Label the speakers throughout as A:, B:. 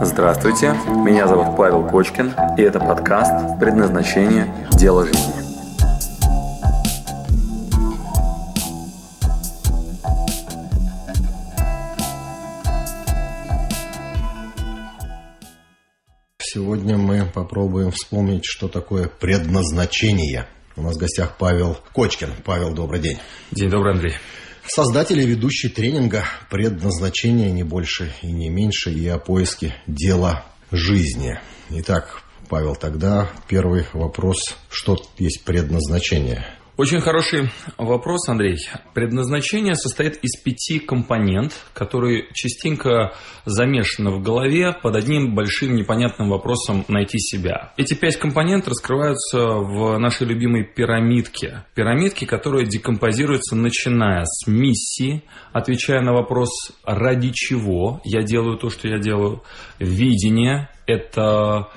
A: Здравствуйте, меня зовут Павел Кочкин, и это подкаст «Предназначение. Дело жизни».
B: Сегодня мы попробуем вспомнить, что такое предназначение. У нас в гостях Павел Кочкин. Павел, добрый день.
C: День добрый, Андрей.
B: Создатель и ведущий тренинга «Предназначение не больше и не меньше» и о поиске дела жизни. Итак, Павел, тогда первый вопрос. Что есть предназначение?
C: Очень хороший вопрос, Андрей. Предназначение состоит из пяти компонент, которые частенько замешаны в голове под одним большим непонятным вопросом найти себя. Эти пять компонент раскрываются в нашей любимой пирамидке. Пирамидке, которая декомпозируется начиная с миссии, отвечая на вопрос «ради чего я делаю то, что я делаю?», видение – это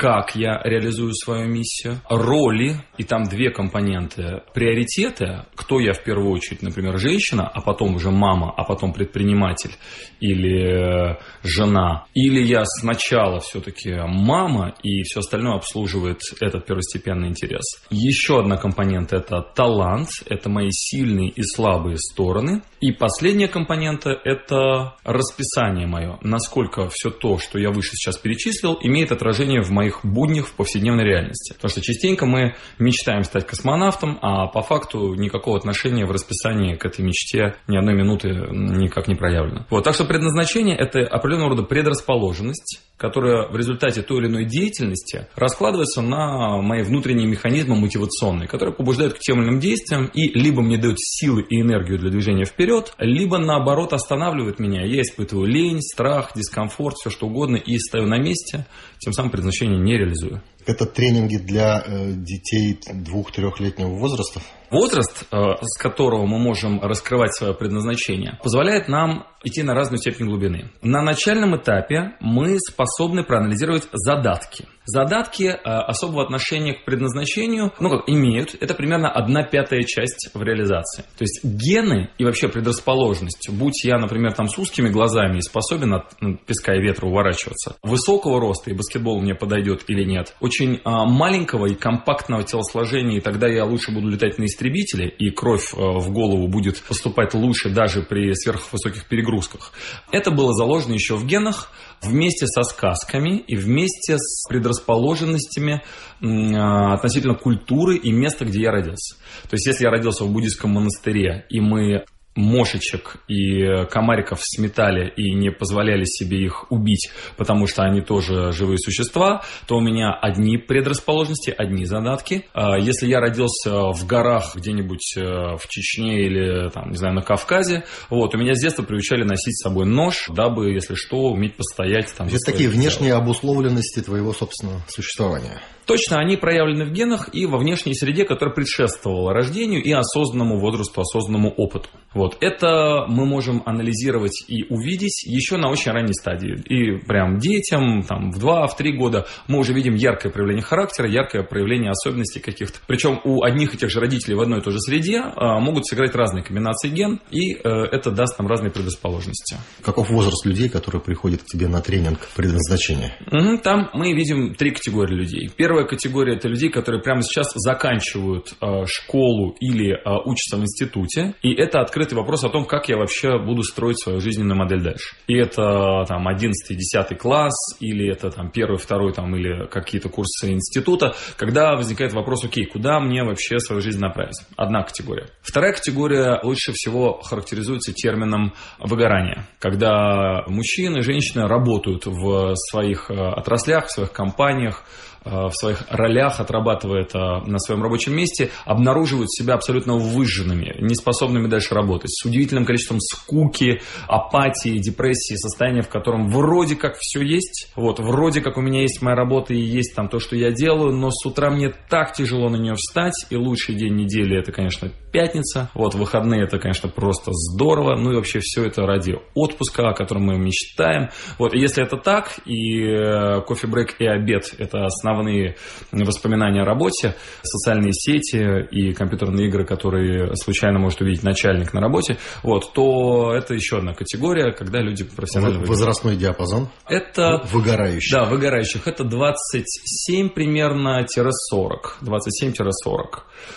C: как я реализую свою миссию, роли, и там две компоненты, приоритеты, кто я в первую очередь, например, женщина, а потом уже мама, а потом предприниматель или э, жена, или я сначала все-таки мама, и все остальное обслуживает этот первостепенный интерес. Еще одна компонента – это талант, это мои сильные и слабые стороны. И последняя компонента – это расписание мое, насколько все то, что я выше сейчас перечислил, имеет отражение в моих своих буднях в повседневной реальности. Потому что частенько мы мечтаем стать космонавтом, а по факту никакого отношения в расписании к этой мечте ни одной минуты никак не проявлено. Вот, так что предназначение – это определенного рода предрасположенность, которая в результате той или иной деятельности раскладывается на мои внутренние механизмы мотивационные, которые побуждают к тем или иным действиям и либо мне дают силы и энергию для движения вперед, либо наоборот останавливают меня. Я испытываю лень, страх, дискомфорт, все что угодно и стою на месте, тем самым предназначение не реализую.
B: Это тренинги для э, детей двух-трехлетнего возраста?
C: Возраст, э, с которого мы можем раскрывать свое предназначение, позволяет нам идти на разную степень глубины. На начальном этапе мы способны проанализировать задатки. Задатки э, особого отношения к предназначению, ну как, имеют. Это примерно одна пятая часть в реализации. То есть гены и вообще предрасположенность, будь я, например, там с узкими глазами и способен от ну, песка и ветра уворачиваться, высокого роста и баскетбол мне подойдет или нет, очень а, маленького и компактного телосложения, и тогда я лучше буду летать на истребителе, и кровь а, в голову будет поступать лучше даже при сверхвысоких перегрузках. Это было заложено еще в генах, вместе со сказками и вместе с предрасположенностями а, относительно культуры и места, где я родился. То есть, если я родился в буддийском монастыре, и мы мошечек и комариков сметали и не позволяли себе их убить, потому что они тоже живые существа, то у меня одни предрасположенности, одни задатки. А если я родился в горах где-нибудь э, в Чечне или, там, не знаю, на Кавказе, вот, у меня с детства приучали носить с собой нож, дабы, если что, уметь постоять. Там,
B: Это такие внешние обусловленности твоего собственного существования.
C: Точно, они проявлены в генах и во внешней среде, которая предшествовала рождению и осознанному возрасту, осознанному опыту. Вот. Это мы можем анализировать и увидеть еще на очень ранней стадии. И прям детям, там, в 2-3 года мы уже видим яркое проявление характера, яркое проявление особенностей каких-то. Причем у одних и тех же родителей в одной и той же среде а, могут сыграть разные комбинации ген, и э, это даст нам разные предрасположенности.
B: Каков возраст людей, которые приходят к тебе на тренинг предназначения?
C: Там мы видим три категории людей. Первая категория – это людей, которые прямо сейчас заканчивают э, школу или э, учатся в институте. И это открытый вопрос о том, как я вообще буду строить свою жизненную модель дальше. И это там 11-10 класс, или это там первый, второй, там, или какие-то курсы института, когда возникает вопрос, окей, куда мне вообще свою жизнь направить? Одна категория. Вторая категория лучше всего характеризуется термином выгорания. Когда мужчины и женщины работают в своих э, отраслях, в своих компаниях, в своих ролях, отрабатывая это на своем рабочем месте, обнаруживают себя абсолютно выжженными, неспособными дальше работать, с удивительным количеством скуки, апатии, депрессии, состояния, в котором вроде как все есть, вот, вроде как у меня есть моя работа и есть там то, что я делаю, но с утра мне так тяжело на нее встать, и лучший день недели это, конечно, пятница, вот, выходные это, конечно, просто здорово, ну и вообще все это ради отпуска, о котором мы мечтаем, вот, если это так, и э, кофе-брейк и обед это основные основные воспоминания о работе, социальные сети и компьютерные игры, которые случайно может увидеть начальник на работе, вот, то это еще одна категория, когда люди профессионально...
B: Возрастной диапазон?
C: Это...
B: Выгорающих.
C: Да, выгорающих. Это 27 примерно-40. 27-40.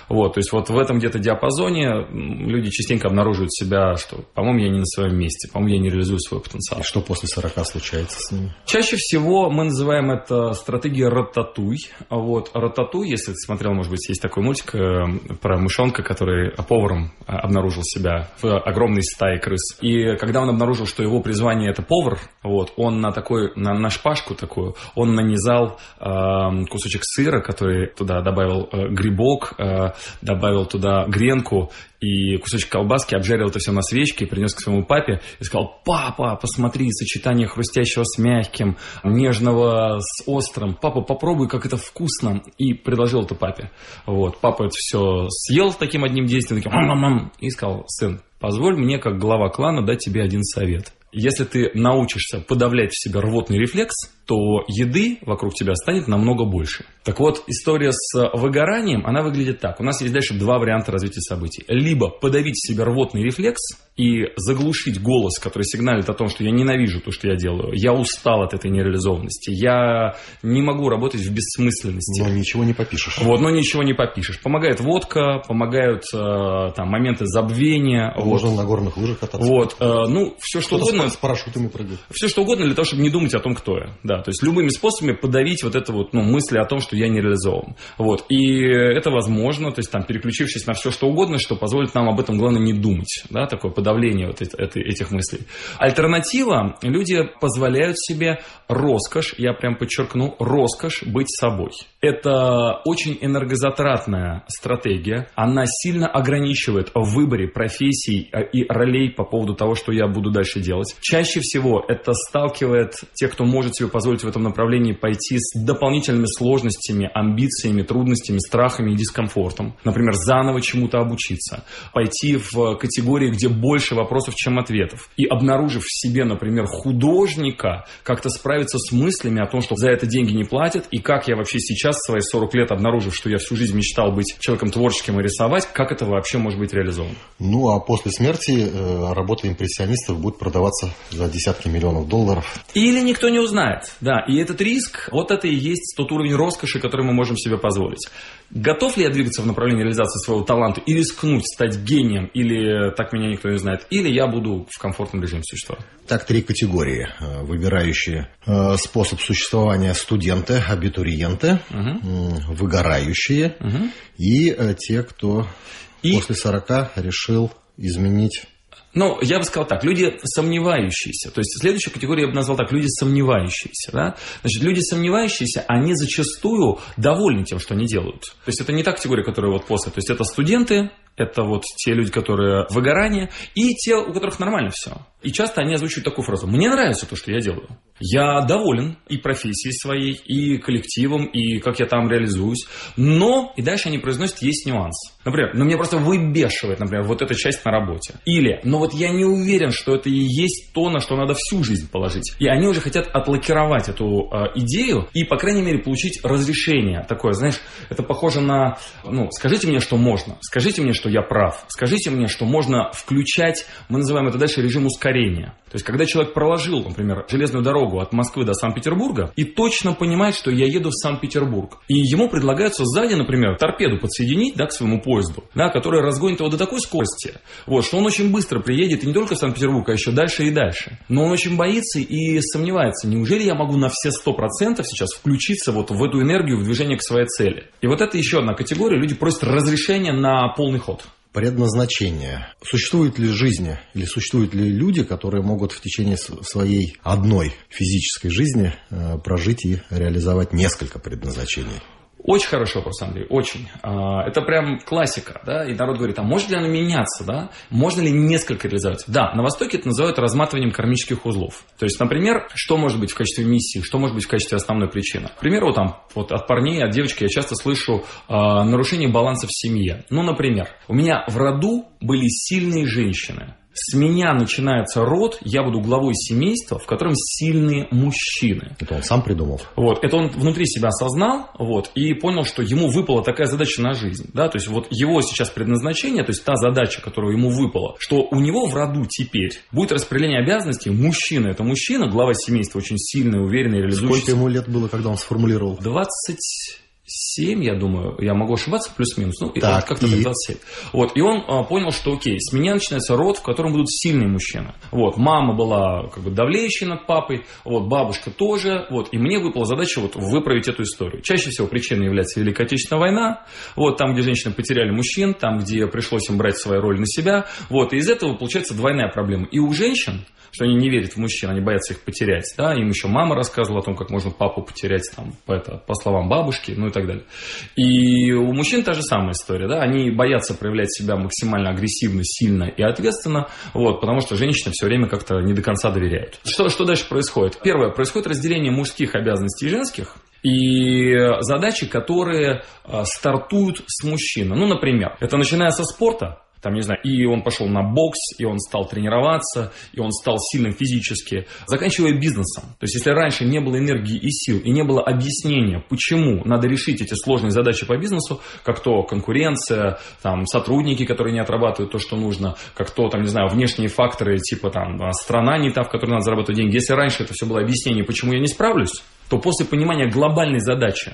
C: Вот, то есть вот в этом где-то диапазоне люди частенько обнаруживают себя, что, по-моему, я не на своем месте, по-моему, я не реализую свой потенциал.
B: И что после 40 случается с ними?
C: Чаще всего мы называем это стратегия рататуй. Вот, рататуй, если ты смотрел, может быть, есть такой мультик э, про мышонка, который поваром э, обнаружил себя в огромной стае крыс. И когда он обнаружил, что его призвание это повар, вот, он на такой, на, на шпажку такую, он нанизал э, кусочек сыра, который туда добавил э, грибок, э, добавил туда гренку и кусочек колбаски, обжарил это все на свечке, принес к своему папе и сказал, папа, посмотри, сочетание хрустящего с мягким, нежного с острым. Папа, попробуй, как это вкусно. И предложил это папе. Вот. Папа это все съел с таким одним действием, таким, мам, мам, и сказал, сын, позволь мне, как глава клана, дать тебе один совет. Если ты научишься подавлять в себе рвотный рефлекс, то еды вокруг тебя станет намного больше. Так вот, история с выгоранием, она выглядит так. У нас есть дальше два варианта развития событий. Либо подавить себе рвотный рефлекс и заглушить голос, который сигналит о том, что я ненавижу то, что я делаю, я устал от этой нереализованности, я не могу работать в бессмысленности.
B: Но ничего не попишешь.
C: Вот, но ничего не попишешь. Помогает водка, помогают э, там моменты забвения.
B: Можно
C: вот.
B: на горных лыжах кататься.
C: Вот, э, ну, все что угодно.
B: С парашютами прыгать.
C: Все что угодно для того, чтобы не думать о том, кто я. Да, то есть любыми способами подавить вот это вот, ну, мысли о том, что я не реализован. Вот, и это возможно, то есть там переключившись на все что угодно, что позволит нам об этом, главное, не думать, да, такое подавление вот этих мыслей. Альтернатива, люди позволяют себе роскошь, я прям подчеркну, роскошь быть собой. Это очень энергозатратная стратегия, она сильно ограничивает в выборе профессий э, и ролей по поводу того, что я буду дальше делать. Чаще всего это сталкивает тех, кто может себе позволить в этом направлении пойти с дополнительными сложностями, амбициями, трудностями, страхами и дискомфортом. Например, заново чему-то обучиться. Пойти в категории, где больше вопросов, чем ответов. И обнаружив в себе, например, художника, как-то справиться с мыслями о том, что за это деньги не платят, и как я вообще сейчас, в свои 40 лет, обнаружив, что я всю жизнь мечтал быть человеком творческим и рисовать, как это вообще может быть реализовано?
B: Ну, а после смерти э, работа импрессионистов будет продаваться за десятки миллионов долларов.
C: Или никто не узнает. Да, и этот риск, вот это и есть тот уровень роскоши, который мы можем себе позволить. Готов ли я двигаться в направлении реализации своего таланта и рискнуть, стать гением, или так меня никто не знает, или я буду в комфортном режиме существовать?
B: Так, три категории, э, выбирающие э, способ существования студенты, абитуриенты, угу. выгорающие угу. и э, те, кто и... после 40 решил изменить
C: ну, я бы сказал так, люди сомневающиеся. То есть следующая категория я бы назвал так, люди сомневающиеся. Да? Значит, люди сомневающиеся, они зачастую довольны тем, что они делают. То есть это не та категория, которая вот после. То есть это студенты, это вот те люди, которые выгорание, и те, у которых нормально все. И часто они озвучивают такую фразу. Мне нравится то, что я делаю. Я доволен и профессией своей, и коллективом, и как я там реализуюсь. Но, и дальше они произносят, есть нюанс. Например, ну меня просто выбешивает, например, вот эта часть на работе. Или, ну вот я не уверен, что это и есть то, на что надо всю жизнь положить. И они уже хотят отлакировать эту э, идею и, по крайней мере, получить разрешение такое, знаешь, это похоже на, ну, скажите мне, что можно, скажите мне, что я прав, скажите мне, что можно включать, мы называем это дальше режим ускорения. То есть, когда человек проложил, например, железную дорогу от Москвы до Санкт-Петербурга и точно понимает, что я еду в Санкт-Петербург, и ему предлагается сзади, например, торпеду подсоединить да, к своему поезду, да, который разгонит его до такой скорости, вот, что он очень быстро приедет и не только в Санкт-Петербург, а еще дальше и дальше. Но он очень боится и сомневается, неужели я могу на все сто процентов сейчас включиться вот в эту энергию, в движение к своей цели. И вот это еще одна категория, люди просят разрешения на полный ход
B: предназначение. Существует ли жизнь или существуют ли люди, которые могут в течение своей одной физической жизни э, прожить и реализовать несколько предназначений?
C: Очень хороший вопрос, Андрей, очень. А, это прям классика, да, и народ говорит, а может ли оно меняться, да? Можно ли несколько реализовать? Да, на Востоке это называют разматыванием кармических узлов. То есть, например, что может быть в качестве миссии, что может быть в качестве основной причины? К примеру, там, вот от парней, от девочки я часто слышу э, нарушение баланса в семье. Ну, например, у меня в роду были сильные женщины, с меня начинается род, я буду главой семейства, в котором сильные мужчины.
B: Это он сам придумал?
C: Вот, это он внутри себя осознал, вот, и понял, что ему выпала такая задача на жизнь, да, то есть вот его сейчас предназначение, то есть та задача, которая ему выпала, что у него в роду теперь будет распределение обязанностей, мужчина, это мужчина, глава семейства, очень сильный, уверенный, реализующийся.
B: Сколько ему лет было, когда он сформулировал?
C: 20 7, я думаю, я могу ошибаться, плюс-минус, ну,
B: так,
C: как-то и... 27. Вот, и он а, понял, что окей, с меня начинается род, в котором будут сильные мужчины. Вот, мама была как бы давлеющей над папой, вот, бабушка тоже, вот, и мне выпала задача вот выправить эту историю. Чаще всего причиной является Великая Отечественная война, вот, там, где женщины потеряли мужчин, там, где пришлось им брать свою роль на себя, вот, и из этого получается двойная проблема. И у женщин, что они не верят в мужчин, они боятся их потерять, да, им еще мама рассказывала о том, как можно папу потерять, там, по, это, по словам бабушки, ну так далее. И у мужчин та же самая история, да, они боятся проявлять себя максимально агрессивно, сильно и ответственно, вот, потому что женщины все время как-то не до конца доверяют. Что, что дальше происходит? Первое, происходит разделение мужских обязанностей и женских, и задачи, которые а, стартуют с мужчины. Ну, например, это начиная со спорта, там, не знаю, и он пошел на бокс, и он стал тренироваться, и он стал сильным физически, заканчивая бизнесом. То есть, если раньше не было энергии и сил, и не было объяснения, почему надо решить эти сложные задачи по бизнесу, как то конкуренция, там, сотрудники, которые не отрабатывают то, что нужно, как то, там, не знаю, внешние факторы, типа, там, страна не та, в которой надо зарабатывать деньги. Если раньше это все было объяснение, почему я не справлюсь, то после понимания глобальной задачи,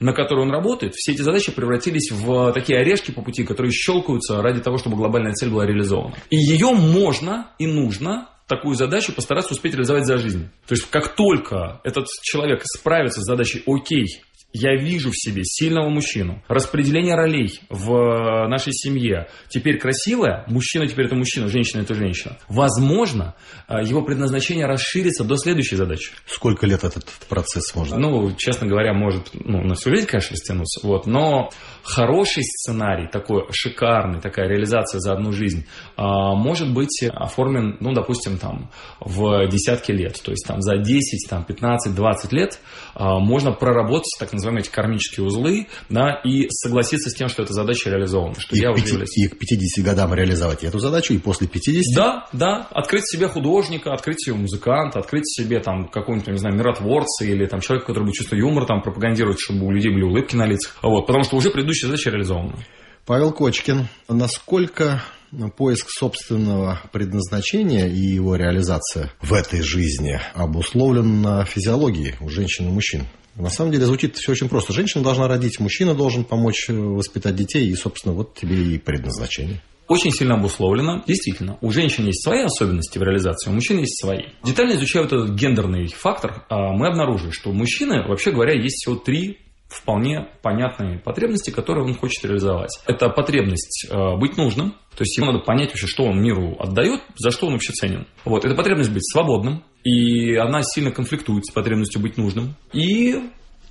C: на которой он работает, все эти задачи превратились в такие орешки по пути, которые щелкаются ради того, чтобы глобальная цель была реализована. И ее можно и нужно такую задачу постараться успеть реализовать за жизнь. То есть, как только этот человек справится с задачей «Окей, я вижу в себе сильного мужчину. Распределение ролей в э, нашей семье теперь красивое. Мужчина теперь это мужчина, женщина это женщина. Возможно, э, его предназначение расширится до следующей задачи.
B: Сколько лет этот процесс может?
C: Ну, честно говоря, может ну, на всю жизнь, конечно, растянуться. Вот, но хороший сценарий, такой шикарный, такая реализация за одну жизнь, э, может быть оформлен, ну, допустим, там, в десятки лет. То есть там за 10, там, 15, 20 лет можно проработать так называемый назовем эти кармические узлы, да, и согласиться с тем, что эта задача реализована. Что
B: и,
C: я
B: к
C: уже
B: 5,
C: являюсь...
B: и к 50 годам реализовать эту задачу, и после 50?
C: Да, да. Открыть себе художника, открыть себе музыканта, открыть себе там какого-нибудь, не знаю, миротворца или там человека, который будет чувство юмора там пропагандировать, чтобы у людей были улыбки на лицах. Вот, потому что уже предыдущая задача реализована.
B: Павел Кочкин, насколько поиск собственного предназначения и его реализация в этой жизни обусловлен на физиологии у женщин и мужчин? На самом деле звучит все очень просто. Женщина должна родить, мужчина должен помочь э, воспитать детей, и, собственно, вот тебе и предназначение.
C: Очень сильно обусловлено. Действительно, у женщин есть свои особенности в реализации, у мужчин есть свои. Детально изучая вот этот гендерный фактор, а, мы обнаружили, что у мужчины, вообще говоря, есть всего три вполне понятные потребности, которые он хочет реализовать. Это потребность э, быть нужным, то есть ему надо понять вообще, что он миру отдает, за что он вообще ценен. Вот. Это потребность быть свободным, и она сильно конфликтует с потребностью быть нужным. И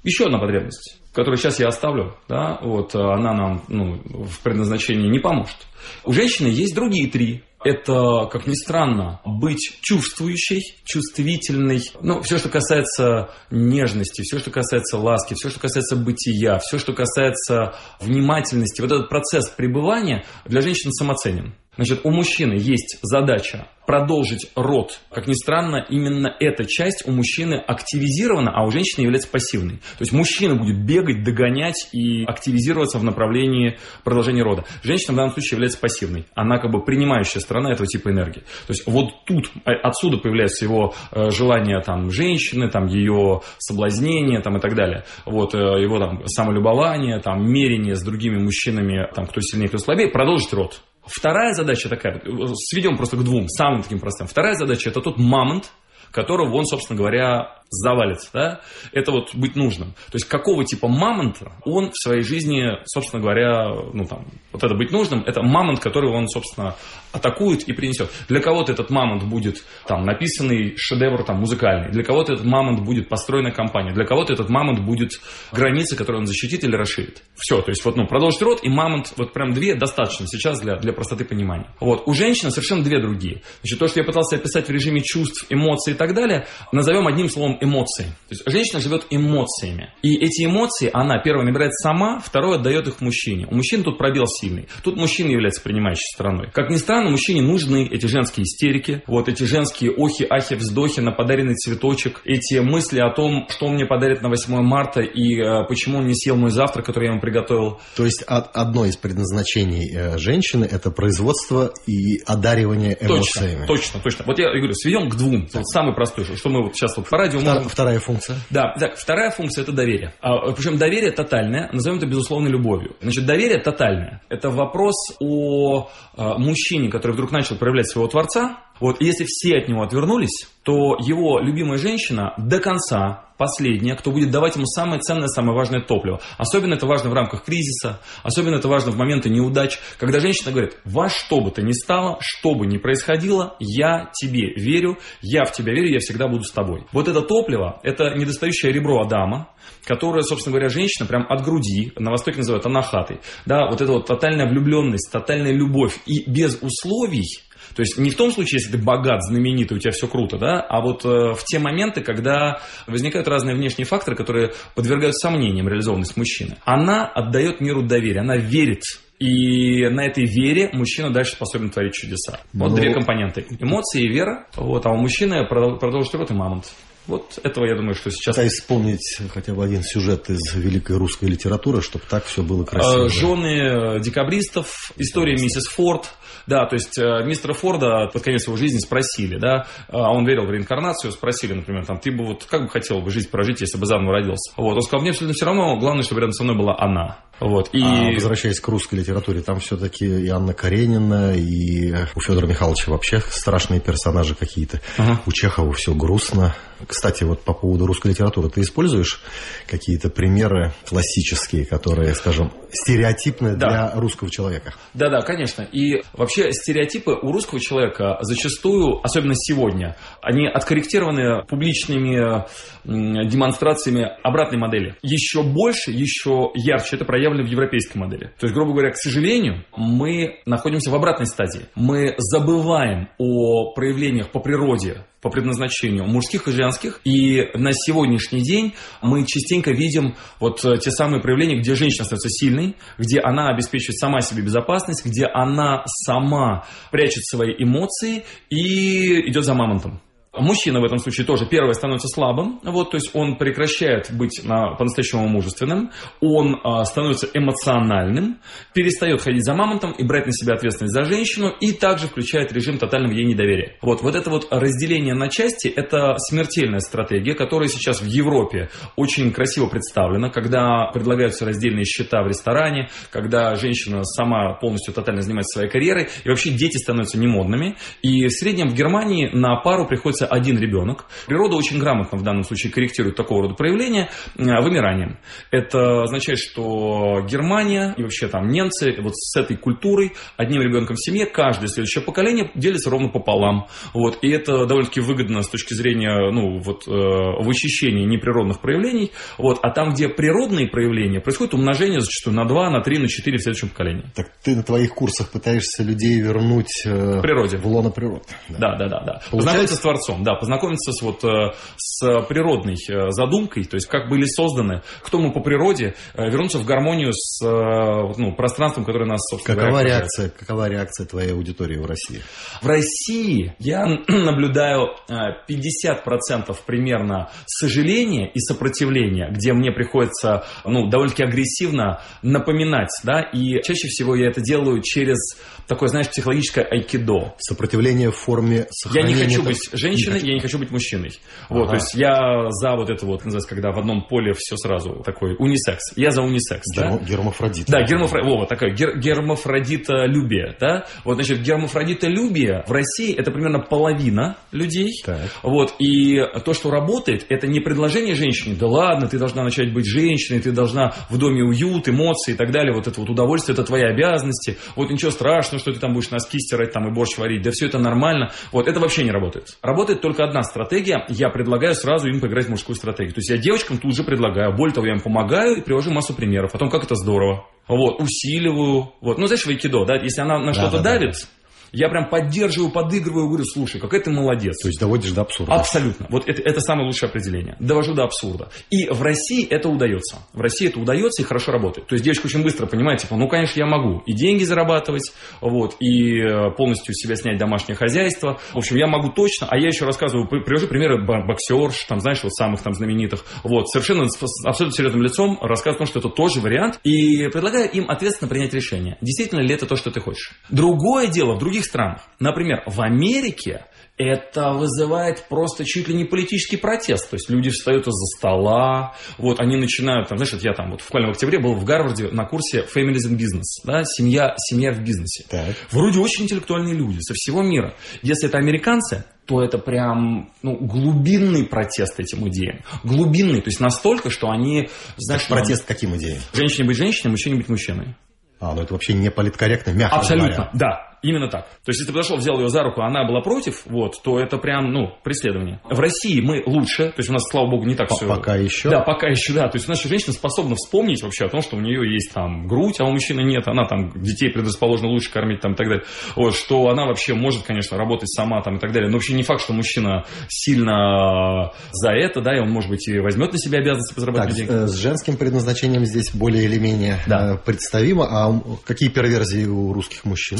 C: еще одна потребность, которую сейчас я оставлю, да, вот, она нам ну, в предназначении не поможет. У женщины есть другие три это, как ни странно, быть чувствующей, чувствительной. Ну, все, что касается нежности, все, что касается ласки, все, что касается бытия, все, что касается внимательности. Вот этот процесс пребывания для женщин самоценен. Значит, у мужчины есть задача продолжить род. Как ни странно, именно эта часть у мужчины активизирована, а у женщины является пассивной. То есть мужчина будет бегать, догонять и активизироваться в направлении продолжения рода. Женщина в данном случае является пассивной. Она как бы принимающая сторона этого типа энергии. То есть вот тут, э, отсюда появляется его э, желание там, женщины, там, ее соблазнение там, и так далее. Вот, э, его там, самолюбование, там, мерение с другими мужчинами, там, кто сильнее, кто слабее, продолжить род. Вторая задача такая, сведем просто к двум, самым таким простым. Вторая задача – это тот мамонт, которого он, собственно говоря, завалится, да, это вот быть нужным. То есть какого типа мамонта он в своей жизни, собственно говоря, ну там, вот это быть нужным, это мамонт, который он, собственно, атакует и принесет. Для кого-то этот мамонт будет там написанный шедевр там музыкальный, для кого-то этот мамонт будет построена компания, для кого-то этот мамонт будет границы, которые он защитит или расширит. Все, то есть вот, ну, продолжить род и мамонт, вот прям две достаточно сейчас для, для простоты понимания. Вот, у женщины совершенно две другие. Значит, то, что я пытался описать в режиме чувств, эмоций и так далее, назовем одним словом эмоции. То есть женщина живет эмоциями. И эти эмоции она, первое, набирает сама, второе, отдает их мужчине. У мужчин тут пробел сильный. Тут мужчина является принимающей стороной. Как ни странно, мужчине нужны эти женские истерики, вот эти женские охи, ахи, вздохи на подаренный цветочек, эти мысли о том, что он мне подарит на 8 марта и э, почему он не съел мой завтрак, который я ему приготовил.
B: То есть одно из предназначений э, женщины – это производство и одаривание эмоциями.
C: Точно, точно, точно. Вот я говорю, сведем к двум. Вот самый простой, что мы вот сейчас вот по радио...
B: Втор. Вторая функция.
C: Да, так, вторая функция – это доверие. А, причем доверие тотальное, назовем это безусловной любовью. Значит, доверие тотальное. Это вопрос о а, мужчине, который вдруг начал проявлять своего Творца, вот если все от него отвернулись, то его любимая женщина до конца, последняя, кто будет давать ему самое ценное, самое важное топливо. Особенно это важно в рамках кризиса, особенно это важно в моменты неудач, когда женщина говорит, во что бы то ни стало, что бы ни происходило, я тебе верю, я в тебя верю, я всегда буду с тобой. Вот это топливо, это недостающее ребро Адама, которое, собственно говоря, женщина прям от груди, на Востоке называют анахатой, да, вот эта вот тотальная влюбленность, тотальная любовь и без условий, то есть не в том случае, если ты богат, знаменитый, у тебя все круто, да, а вот э, в те моменты, когда возникают разные внешние факторы, которые подвергают сомнениям реализованность мужчины. Она отдает миру доверие, она верит и на этой вере мужчина дальше способен творить чудеса. Вот ну... две компоненты. Эмоции и вера. Вот, а у мужчины продолжит рот и мамонт. Вот этого, я думаю, что сейчас...
B: Пытаюсь вспомнить хотя бы один сюжет из великой русской литературы, чтобы так все было красиво.
C: Э, жены декабристов, история миссис Форд. Да, то есть э, мистера Форда под конец его жизни спросили, да, а он верил в реинкарнацию, спросили, например, там, ты бы вот как бы хотел бы жизнь прожить, если бы заново родился? Вот, он сказал, мне абсолютно все равно, главное, чтобы рядом со мной была она. Вот,
B: и... А возвращаясь к русской литературе, там все-таки и Анна Каренина, и у Федора Михайловича вообще страшные персонажи какие-то. Ага. У Чехова все грустно. Кстати, вот по поводу русской литературы, ты используешь какие-то примеры классические, которые, скажем, стереотипны да. для русского человека?
C: Да, да, конечно. И вообще стереотипы у русского человека зачастую, особенно сегодня, они откорректированы публичными демонстрациями обратной модели. Еще больше, еще ярче это проявлено в европейской модели. То есть, грубо говоря, к сожалению, мы находимся в обратной стадии. Мы забываем о проявлениях по природе по предназначению мужских и женских. И на сегодняшний день мы частенько видим вот э, те самые проявления, где женщина становится сильной, где она обеспечивает сама себе безопасность, где она сама прячет свои эмоции и идет за мамонтом. Мужчина в этом случае тоже первое становится слабым, вот, то есть он прекращает быть на, по-настоящему мужественным, он а, становится эмоциональным, перестает ходить за мамонтом и брать на себя ответственность за женщину, и также включает режим тотального ей недоверия. Вот, вот это вот разделение на части, это смертельная стратегия, которая сейчас в Европе очень красиво представлена, когда предлагаются раздельные счета в ресторане, когда женщина сама полностью тотально занимается своей карьерой, и вообще дети становятся немодными, и в среднем в Германии на пару приходится рождается один ребенок. Природа очень грамотно в данном случае корректирует такого рода проявления э, вымиранием. Это означает, что Германия и вообще там немцы вот с этой культурой, одним ребенком в семье, каждое следующее поколение делится ровно пополам. Вот. И это довольно-таки выгодно с точки зрения ну, вот, э, вычищения неприродных проявлений. Вот. А там, где природные проявления, происходит умножение зачастую на 2, на 3, на 4 в следующем поколении.
B: Так ты на твоих курсах пытаешься людей вернуть э,
C: природе.
B: в лоно природы.
C: Да, да, да. да, да. Получается... с Творцом лицом, да, познакомиться с, вот, э, с природной э, задумкой, то есть как были созданы, кто мы по природе, э, вернуться в гармонию с ну, пространством, которое нас,
B: собственно какова говоря, реакция, Какова реакция твоей аудитории в России?
C: В России я наблюдаю 50% примерно сожаления и сопротивления, где мне приходится ну, довольно-таки агрессивно напоминать, да, и чаще всего я это делаю через такое, знаешь, психологическое айкидо.
B: Сопротивление в форме
C: сохранения... Я не хочу быть женщиной, я не хочу быть мужчиной. Вот, то есть я за вот это вот, называется, когда в одном поле все сразу такой унисекс. Я за унисекс.
B: Гермо, да? Гермафродит.
C: Да, гермафродит. О, вот такая гер, гермафродитолюбие, да? Вот, значит, гермафродитолюбие в России это примерно половина людей. Так. Вот, и то, что работает, это не предложение женщине, да ладно, ты должна начать быть женщиной, ты должна в доме уют, эмоции и так далее, вот это вот удовольствие, это твои обязанности, вот ничего страшного, что ты там будешь носки стирать там и борщ варить, да все это нормально. Вот, это вообще не работает. Работает только одна стратегия. Я предлагаю сразу им поиграть в мужскую стратегию. То есть я девочкам тут же предлагаю. Более того, я им помогаю и привожу массу примеров о том, как это здорово. Вот, усиливаю. Вот. Ну, знаешь, в айкидо, да, если она на что-то да, давит, да Я прям поддерживаю, подыгрываю, говорю, слушай, какая ты молодец.
B: То есть доводишь до абсурда.
C: Абсолютно. Вот это, это самое лучшее определение. Довожу до абсурда. И в России это удается. В России это удается и хорошо работает. То есть девочка очень быстро понимает, типа, ну, конечно, я могу и деньги зарабатывать, вот, и э, полностью себя снять домашнее хозяйство. В общем, я могу точно, а я еще рассказываю, привожу примеры боксерш, там, знаешь, вот самых там знаменитых, вот, совершенно с абсолютно серьезным лицом рассказываю о том, что это тоже вариант, и предлагаю им ответственно принять решение. Действительно ли это то, что ты хочешь? Другое дело в других странах. Например, в Америке это вызывает просто чуть ли не политический протест. То есть люди встают из-за стола, вот они начинают, там, знаешь, вот я там вот в в октябре был в Гарварде на курсе Families in Business, да, семья, семья в бизнесе.
B: Так.
C: Вроде очень интеллектуальные люди со всего мира. Если это американцы, то это прям ну, глубинный протест этим идеям. Глубинный, то есть настолько, что они...
B: Знаешь, так, протест каким идеям?
C: Женщине быть женщиной, мужчине быть мужчиной.
B: А, ну это вообще не политкорректно, мягко
C: Абсолютно,
B: говоря.
C: да. Именно так. То есть, если ты подошел, взял ее за руку, а она была против, вот, то это прям, ну, преследование. В России мы лучше, то есть у нас, слава богу, не так
B: П
C: все.
B: Пока еще?
C: Да, пока еще, да. То есть наша женщина способна вспомнить вообще о том, что у нее есть там грудь, а у мужчины нет, она там детей предрасположена лучше кормить там и так далее. Вот, что она вообще может, конечно, работать сама там и так далее. Но вообще не факт, что мужчина сильно за это, да, и он, может быть, и возьмет на себя обязанности по зарабатыванию денег.
B: Э, с женским предназначением здесь более или менее
C: да.
B: Э, представимо. А какие перверзии у русских мужчин?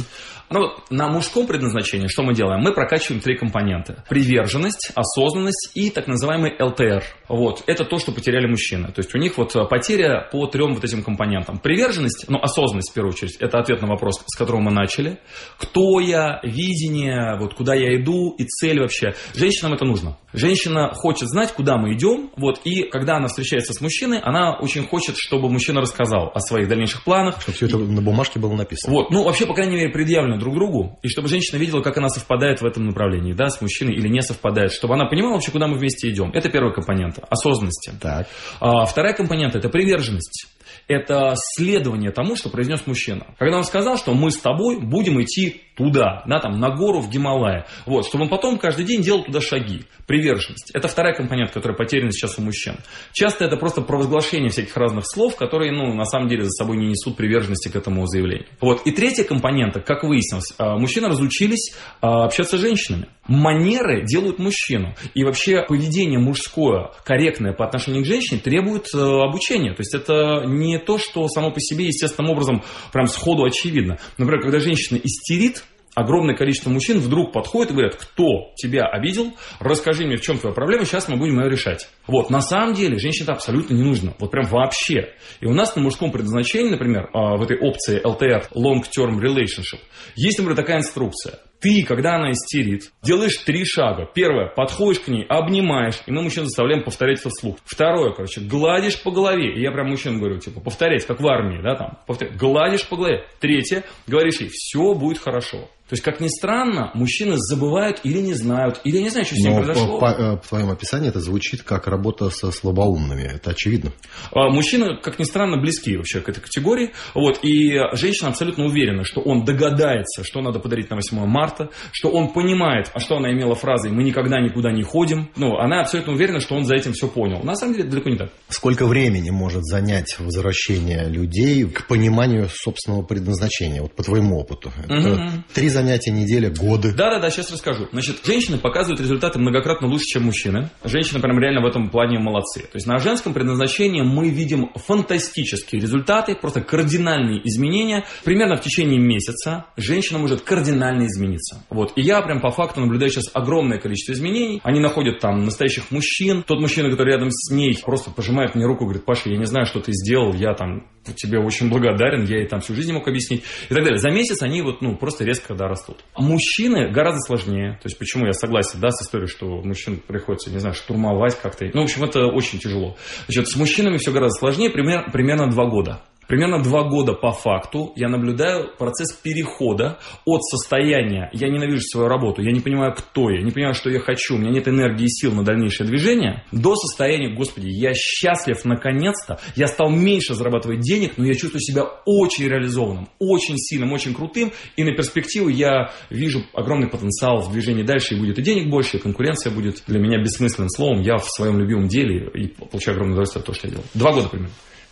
C: Ну, на мужском предназначении что мы делаем? Мы прокачиваем три компонента. Приверженность, осознанность и так называемый ЛТР. Вот. Это то, что потеряли мужчины. То есть у них вот потеря по трем вот этим компонентам. Приверженность, ну, осознанность в первую очередь, это ответ на вопрос, с которого мы начали. Кто я, видение, вот куда я иду и цель вообще. Женщинам это нужно. Женщина хочет знать, куда мы идем, вот, и когда она встречается с мужчиной, она очень хочет, чтобы мужчина рассказал о своих дальнейших планах.
B: Чтобы все это на бумажке было написано.
C: Вот, ну, вообще, по крайней мере, предъявлено друг другу, и чтобы женщина видела, как она совпадает в этом направлении, да, с мужчиной или не совпадает, чтобы она понимала вообще, куда мы вместе идем. Это первая компонента, осознанности.
B: Так.
C: А, вторая компонента – это приверженность это следование тому, что произнес мужчина. Когда он сказал, что мы с тобой будем идти туда, да, там, на гору в Гималае, вот, чтобы он потом каждый день делал туда шаги. Приверженность. Это вторая компонента, которая потеряна сейчас у мужчин. Часто это просто провозглашение всяких разных слов, которые, ну, на самом деле за собой не несут приверженности к этому заявлению. Вот. И третья компонента, как выяснилось, а, мужчины разучились а, общаться с женщинами. Манеры делают мужчину. И вообще поведение мужское, корректное по отношению к женщине, требует э, обучения. То есть это не то, что само по себе естественным образом прям сходу очевидно. Например, когда женщина истерит, огромное количество мужчин вдруг подходит и говорят, кто тебя обидел, расскажи мне, в чем твоя проблема, сейчас мы будем ее решать. Вот, на самом деле, женщине это абсолютно не нужно, вот прям вообще. И у нас на мужском предназначении, например, а, в этой опции LTR, Long Term Relationship, есть, например, такая инструкция. Ты, когда она истерит, делаешь три шага. Первое, подходишь к ней, обнимаешь, и мы мужчин заставляем повторять это вслух. Второе, короче, гладишь по голове. И я прям мужчин говорю, типа, повторять, как в армии, да, там, повторять. Гладишь по голове. Третье, говоришь ей, все будет хорошо. То есть, как ни странно, мужчины забывают или не знают, или не знаю, что с ним
B: Но
C: произошло.
B: По, по, по твоему описанию это звучит как работа со слабоумными. Это очевидно.
C: А, мужчины, как ни странно, близки вообще к этой категории. Вот, и женщина абсолютно уверена, что он догадается, что надо подарить на 8 марта, что он понимает, а что она имела фразой «мы никогда никуда не ходим». Ну, она абсолютно уверена, что он за этим все понял. На самом деле, далеко не так.
B: Сколько времени может занять возвращение людей к пониманию собственного предназначения, вот по твоему опыту? Три занятия, неделя, годы.
C: Да-да-да, сейчас расскажу. Значит, женщины показывают результаты многократно лучше, чем мужчины. Женщины прям реально в этом плане молодцы. То есть на женском предназначении мы видим фантастические результаты, просто кардинальные изменения. Примерно в течение месяца женщина может кардинально измениться. Вот. И я прям по факту наблюдаю сейчас огромное количество изменений. Они находят там настоящих мужчин. Тот мужчина, который рядом с ней, просто пожимает мне руку, говорит, Паша, я не знаю, что ты сделал, я там тебе очень благодарен, я ей там всю жизнь мог объяснить и так далее. За месяц они вот, ну, просто резко, да, растут. Мужчины гораздо сложнее. То есть, почему я согласен, да, с историей, что мужчин приходится, не знаю, штурмовать как-то. Ну, в общем, это очень тяжело. Значит, с мужчинами все гораздо сложнее, пример, примерно два года. Примерно два года по факту я наблюдаю процесс перехода от состояния «я ненавижу свою работу, я не понимаю, кто я, не понимаю, что я хочу, у меня нет энергии и сил на дальнейшее движение», до состояния «Господи, я счастлив наконец-то, я стал меньше зарабатывать денег, но я чувствую себя очень реализованным, очень сильным, очень крутым, и на перспективу я вижу огромный потенциал в движении дальше, и будет и денег больше, и конкуренция будет для меня бессмысленным словом, я в своем любимом деле и получаю огромное удовольствие от того, что я делаю. Два года примерно.